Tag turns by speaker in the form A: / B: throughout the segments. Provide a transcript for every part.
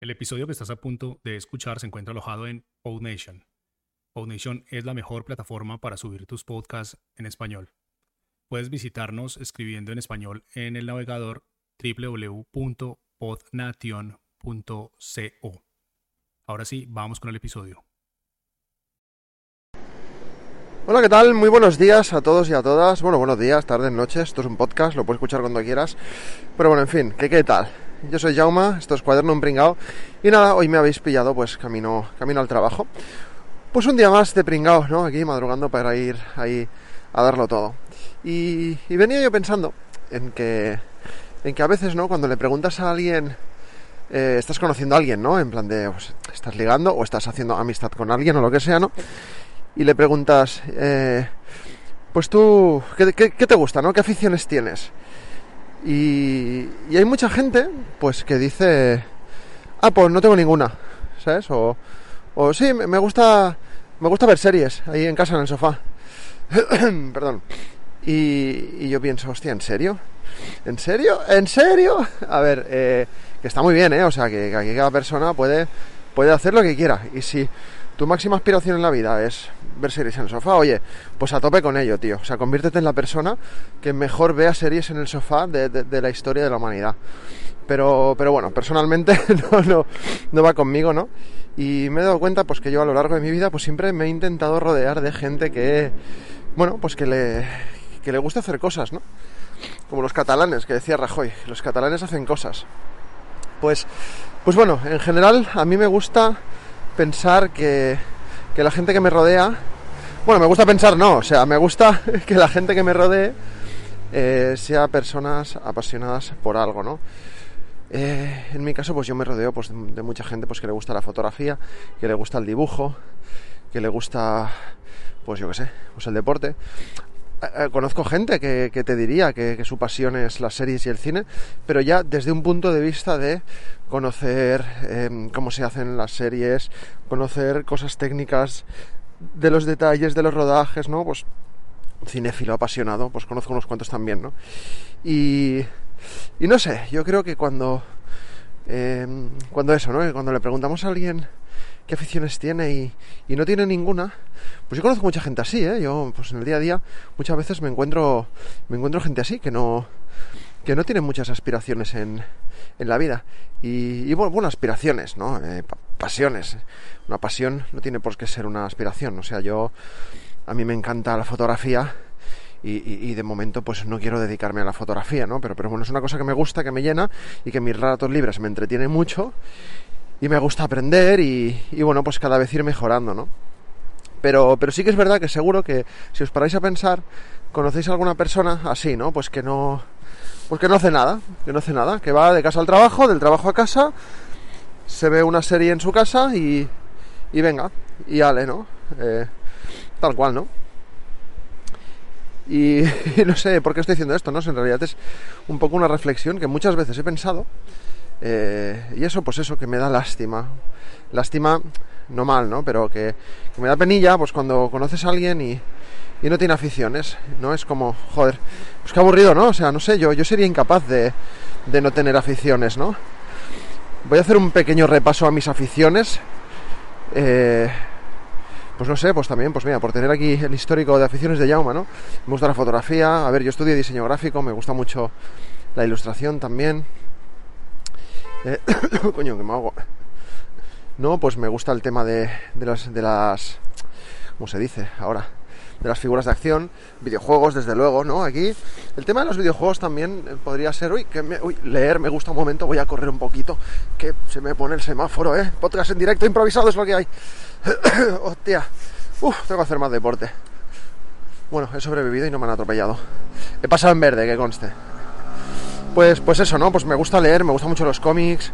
A: El episodio que estás a punto de escuchar se encuentra alojado en PodNation. PodNation es la mejor plataforma para subir tus podcasts en español. Puedes visitarnos escribiendo en español en el navegador www.podnation.co. Ahora sí, vamos con el episodio.
B: Hola, ¿qué tal? Muy buenos días a todos y a todas. Bueno, buenos días, tardes, noches. Esto es un podcast, lo puedes escuchar cuando quieras. Pero bueno, en fin, ¿qué, qué tal? Yo soy Jauma, esto es Cuaderno Pringao. Y nada, hoy me habéis pillado pues camino, camino al trabajo. Pues un día más de pringao, ¿no? Aquí madrugando para ir ahí a darlo todo. Y, y venía yo pensando en que, en que a veces, ¿no? Cuando le preguntas a alguien, eh, estás conociendo a alguien, ¿no? En plan de, pues, estás ligando o estás haciendo amistad con alguien o lo que sea, ¿no? Y le preguntas, eh, pues tú, ¿qué, qué, qué te gusta, ¿no? ¿Qué aficiones tienes? Y, y, hay mucha gente, pues, que dice, ah, pues no tengo ninguna, ¿sabes? O, o sí, me gusta, me gusta ver series ahí en casa en el sofá. Perdón. Y, yo pienso, hostia, ¿en serio? ¿En serio? ¿En serio? A ver, eh, que está muy bien, ¿eh? O sea, que, que cada persona puede, puede hacer lo que quiera. Y si tu máxima aspiración en la vida es ver series en el sofá, oye, pues a tope con ello, tío. O sea, conviértete en la persona que mejor vea series en el sofá de, de, la historia de la humanidad. Pero, pero bueno, personalmente no, no, no va conmigo, ¿no? Y me he dado cuenta, pues que yo a lo largo de mi vida, pues siempre me he intentado rodear de gente que, bueno, pues que le, que le gusta hacer cosas, ¿no? Como los catalanes, que decía Rajoy, los catalanes hacen cosas. Pues, pues bueno, en general a mí me gusta pensar que, que la gente que me rodea, bueno, me gusta pensar no, o sea, me gusta que la gente que me rodee eh, sea personas apasionadas por algo, ¿no? Eh, en mi caso, pues yo me rodeo pues, de mucha gente pues, que le gusta la fotografía, que le gusta el dibujo, que le gusta, pues yo qué sé, pues el deporte. Eh, conozco gente que, te diría que, su pasión es las series y el cine, pero ya desde un punto de vista de conocer eh, cómo se hacen las series, conocer cosas técnicas de los detalles de los rodajes, ¿no? Pues cinéfilo apasionado, pues conozco unos cuantos también, ¿no? Y, y no sé, yo creo que cuando, eh, cuando eso, ¿no? Cuando le preguntamos a alguien qué aficiones tiene y, y, no tiene ninguna, pues yo conozco mucha gente así, ¿eh? Yo, pues en el día a día, muchas veces me encuentro, me encuentro gente así, que no, que no tiene muchas aspiraciones en, en la vida. Y, y bueno, bueno, aspiraciones, ¿no? Eh, pasiones. Una pasión no tiene por qué ser una aspiración. O sea, yo, a mí me encanta la fotografía y, y, y, de momento pues no quiero dedicarme a la fotografía, ¿no? Pero, pero bueno, es una cosa que me gusta, que me llena y que mis ratos libres me entretiene mucho y me gusta aprender y, bueno, pues cada vez ir mejorando, ¿no? Pero, pero sí que es verdad que seguro que si os paráis a pensar, conocéis a alguna persona así, ¿no? Pues que no, pues que no hace nada, que no hace nada, que va de casa al trabajo, del trabajo a casa, se ve una serie en su casa y, y venga, y ale, ¿no? Eh, tal cual, ¿no? Y, y, no sé por qué estoy diciendo esto, ¿no? En realidad es un poco una reflexión que muchas veces he pensado. Eh, y eso, pues eso, que me da lástima. Lástima, no mal, ¿no? Pero que, me da penilla, pues cuando conoces a alguien y, y, no tiene aficiones, ¿no? Es como, joder, pues qué aburrido, ¿no? O sea, no sé, yo, yo sería incapaz de, de no tener aficiones, ¿no? Voy a hacer un pequeño repaso a mis aficiones. Eh, pues no sé, pues también, pues mira, por tener aquí el histórico de aficiones de Yauma, ¿no? Me gusta la fotografía, a ver, yo estudio diseño gráfico, me gusta mucho la ilustración también. Eh, coño, que me hago. No, pues me gusta el tema de, de, las, de las. ¿Cómo se dice ahora? De las figuras de acción, videojuegos, desde luego, ¿no? Aquí el tema de los videojuegos también podría ser, uy, que me, uy, leer me gusta un momento, voy a correr un poquito, que se me pone el semáforo, ¿eh? Podcast en directo improvisado es lo que hay. Hostia. Uf, tengo que hacer más deporte. Bueno, he sobrevivido y no me han atropellado. He pasado en verde, que conste. Pues, pues eso, ¿no? Pues me gusta leer, me gustan mucho los cómics,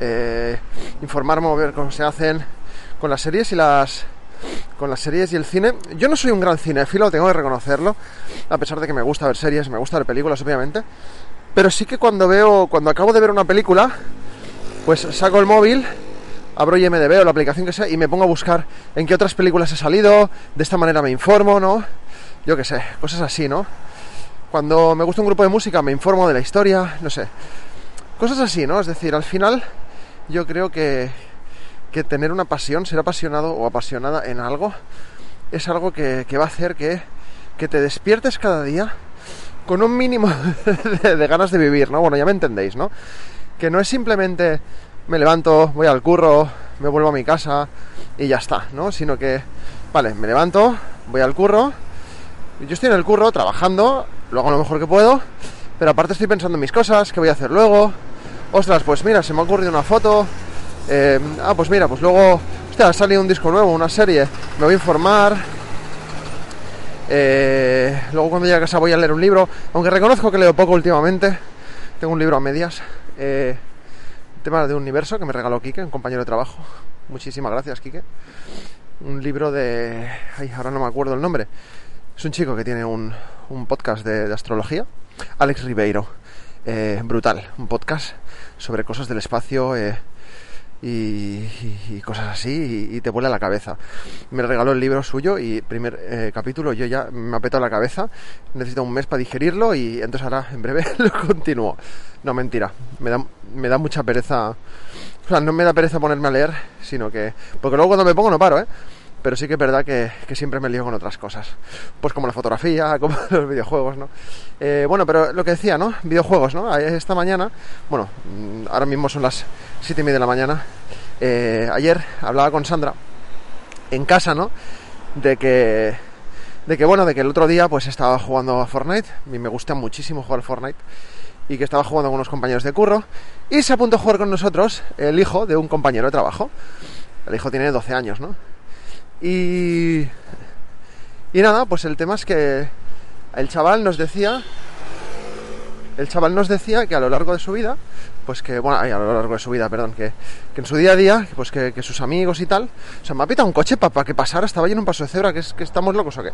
B: eh, informarme, ver cómo se hacen con las series y las con las series y el cine. Yo no soy un gran cinéfilo, tengo que reconocerlo, a pesar de que me gusta ver series, me gusta ver películas, obviamente. Pero sí que cuando veo, cuando acabo de ver una película, pues saco el móvil abro IMDB o la aplicación que sea y me pongo a buscar en qué otras películas he salido, de esta manera me informo, ¿no? Yo qué sé, cosas así, ¿no? Cuando me gusta un grupo de música me informo de la historia, no sé. Cosas así, ¿no? Es decir, al final yo creo que, que tener una pasión, ser apasionado o apasionada en algo, es algo que, que va a hacer que, que te despiertes cada día con un mínimo de, ganas de vivir, ¿no? Bueno, ya me entendéis, ¿no? Que no es simplemente me levanto, voy al curro, me vuelvo a mi casa y ya está, ¿no? Sino que, vale, me levanto, voy al curro, yo estoy en el curro trabajando, lo hago lo mejor que puedo, pero aparte estoy pensando en mis cosas, qué voy a hacer luego. Ostras, pues mira, se me ha ocurrido una foto. Eh, ah, pues mira, pues luego, hostia, ha salido un disco nuevo, una serie, me voy a informar. Eh, luego cuando llegue a casa voy a leer un libro, aunque reconozco que leo poco últimamente. Tengo un libro a medias. Eh, tema de un universo que me regaló Quique, un compañero de trabajo. Muchísimas gracias, Quique. Un libro de... Ay, ahora no me acuerdo el nombre. Es un chico que tiene un, un podcast de, de, astrología. Alex Ribeiro. Eh, brutal. Un podcast sobre cosas del espacio eh, y, y, cosas así y, y, te vuela la cabeza. Me regaló el libro suyo y primer eh, capítulo yo ya me ha petado la cabeza. Necesito un mes para digerirlo y entonces ahora en breve lo continúo. No, mentira. Me da, me da mucha pereza. O sea, no me da pereza ponerme a leer, sino que... Porque luego cuando me pongo no paro, ¿eh? Pero sí que es verdad que, siempre me lío con otras cosas. Pues como la fotografía, como los videojuegos, ¿no? Eh, bueno, pero lo que decía, ¿no? Videojuegos, ¿no? Esta mañana, bueno, ahora mismo son las 7 y media de la mañana. Eh, ayer hablaba con Sandra en casa, ¿no? De que, de que, bueno, de que el otro día pues estaba jugando a Fortnite. Mí me gusta muchísimo jugar a Fortnite. Y que estaba jugando con unos compañeros de curro. Y se apuntó a jugar con nosotros el hijo de un compañero de trabajo. El hijo tiene 12 años, ¿no? Y, y nada, pues el tema es que el chaval nos decía, el chaval nos decía que a lo largo de su vida, pues que, bueno, a lo largo de su vida, perdón, que, que en su día a día, pues que, que, sus amigos y tal, o sea, me ha pitado un coche para pa que pasara, estaba yo en un paso de cebra, que, es, que estamos locos o qué.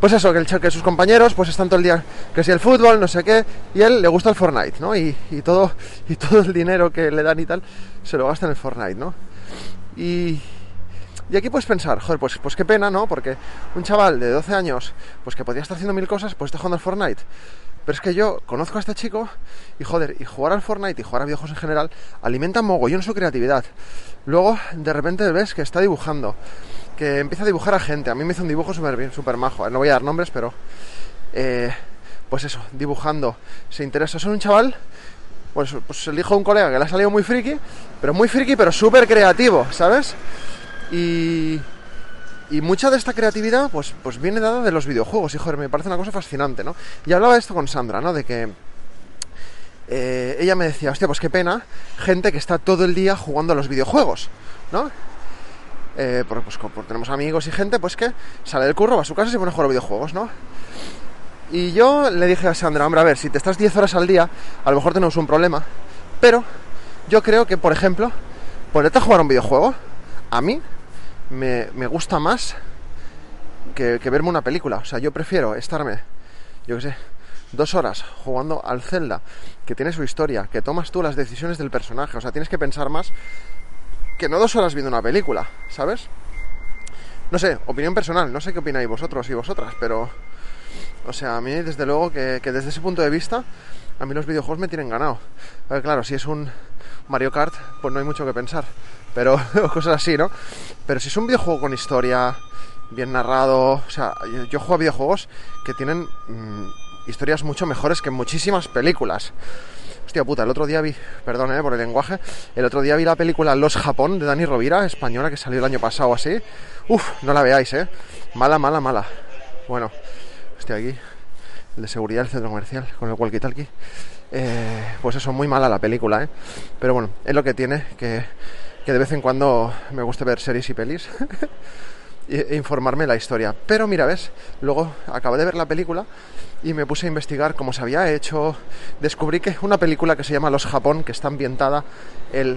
B: Pues eso, que, el, que sus compañeros pues están todo el día, que si el fútbol, no sé qué, y él le gusta el Fortnite, ¿no? Y, y, todo, y todo el dinero que le dan y tal, se lo gasta en el Fortnite, ¿no? Y, y aquí puedes pensar, joder, pues, pues qué pena, ¿no? Porque un chaval de 12 años, pues que podría estar haciendo mil cosas, pues está jugando al Fortnite. Pero es que yo conozco a este chico y joder, y jugar al Fortnite y jugar a videojuegos en general alimenta mogollón su creatividad. Luego, de repente ves que está dibujando, que empieza a dibujar a gente. A mí me hizo un dibujo súper súper majo. No voy a dar nombres, pero... Eh, pues eso, dibujando. Se interesa. Es un chaval pues, pues el hijo de un colega que le ha salido muy friki, pero muy friki, pero súper creativo, ¿sabes? Y, y mucha de esta creatividad pues, pues viene dada de los videojuegos y joder, me parece una cosa fascinante, ¿no? Y hablaba esto con Sandra, ¿no? De que eh, ella me decía, hostia, pues qué pena, gente que está todo el día jugando a los videojuegos, ¿no? Eh, porque, pues, porque tenemos amigos y gente pues que sale del curro, va a su casa y se pone a jugar a videojuegos, ¿no? Y yo le dije a Sandra, hombre, a ver, si te estás 10 horas al día, a lo mejor tenemos un problema, pero yo creo que, por ejemplo, ponerte a jugar un videojuego, a mí me, me gusta más que, verme una película. O sea, yo prefiero estarme, yo qué sé, dos horas jugando al Zelda, que tiene su historia, que tomas tú las decisiones del personaje. O sea, tienes que pensar más que no dos horas viendo una película, ¿sabes? No sé, opinión personal, no sé qué opináis vosotros y vosotras, pero... O sea, a mí desde luego que, desde ese punto de vista, a mí los videojuegos me tienen ganado. Claro, si es un Mario Kart, pues no hay mucho que pensar pero cosas así, ¿no? Pero si es un videojuego con historia, bien narrado, o sea, yo, juego a videojuegos que tienen mmm, historias mucho mejores que muchísimas películas. Hostia puta, el otro día vi, perdón eh, por el lenguaje, el otro día vi la película Los Japón de Dani Rovira, española, que salió el año pasado así. Uf, no la veáis, eh. Mala, mala, mala. Bueno, estoy aquí, el de seguridad del centro comercial, con el walkie-talkie. Eh, pues eso, muy mala la película, eh. Pero bueno, es lo que tiene, que que de vez en cuando me gusta ver series y pelis e informarme la historia. Pero mira, ves, luego acabé de ver la película y me puse a investigar cómo se había hecho. Descubrí que una película que se llama Los Japón, que está ambientada, el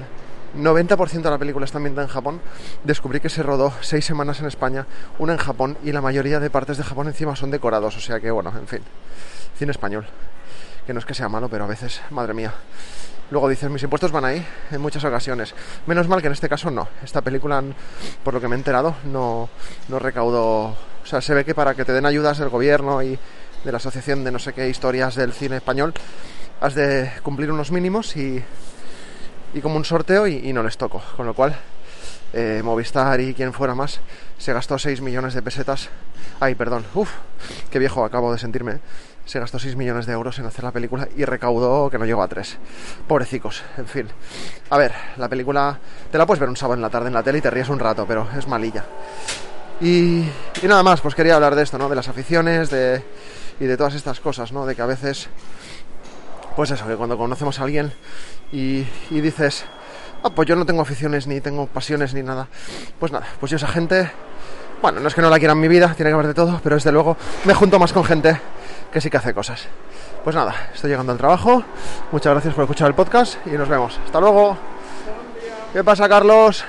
B: 90% de la película está ambientada en Japón. Descubrí que se rodó seis semanas en España, una en Japón y la mayoría de partes de Japón encima son decorados. O sea que, bueno, en fin, cine español. Que no es que sea malo, pero a veces, madre mía. Luego dices, mis impuestos van ahí en muchas ocasiones. Menos mal que en este caso no. Esta película, por lo que me he enterado, no, no recaudó... O sea, se ve que para que te den ayudas del gobierno y de la asociación de no sé qué historias del cine español, has de cumplir unos mínimos y, y como un sorteo y, no les toco. Con lo cual, eh, Movistar y quien fuera más se gastó 6 millones de pesetas. Ay, perdón, uff, qué viejo acabo de sentirme. Se gastó 6 millones de euros en hacer la película y recaudó que no llegó a 3. Pobrecicos, en fin. A ver, la película te la puedes ver un sábado en la tarde en la tele y te ríes un rato, pero es malilla. Y, y nada más, pues quería hablar de esto, ¿no? De las aficiones, de, y de todas estas cosas, ¿no? De que a veces, pues eso, que cuando conocemos a alguien y, dices, ah, pues yo no tengo aficiones, ni tengo pasiones, ni nada. Pues nada, pues yo esa gente, bueno, no es que no la quiera en mi vida, tiene que haber de todo, pero desde luego me junto más con gente que sí que hace cosas. Pues nada, estoy llegando al trabajo. Muchas gracias por escuchar el podcast y nos vemos. Hasta luego. ¿Qué pasa, Carlos?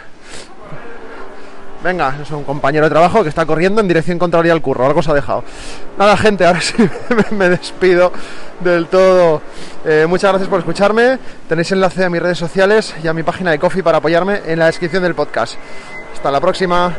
B: Venga, es un compañero de trabajo que está corriendo en dirección contraria al curro, algo se ha dejado. Nada, gente, ahora sí me despido del todo. Eh, muchas gracias por escucharme. Tenéis enlace a mis redes sociales y a mi página de Coffee para apoyarme en la descripción del podcast. Hasta la próxima.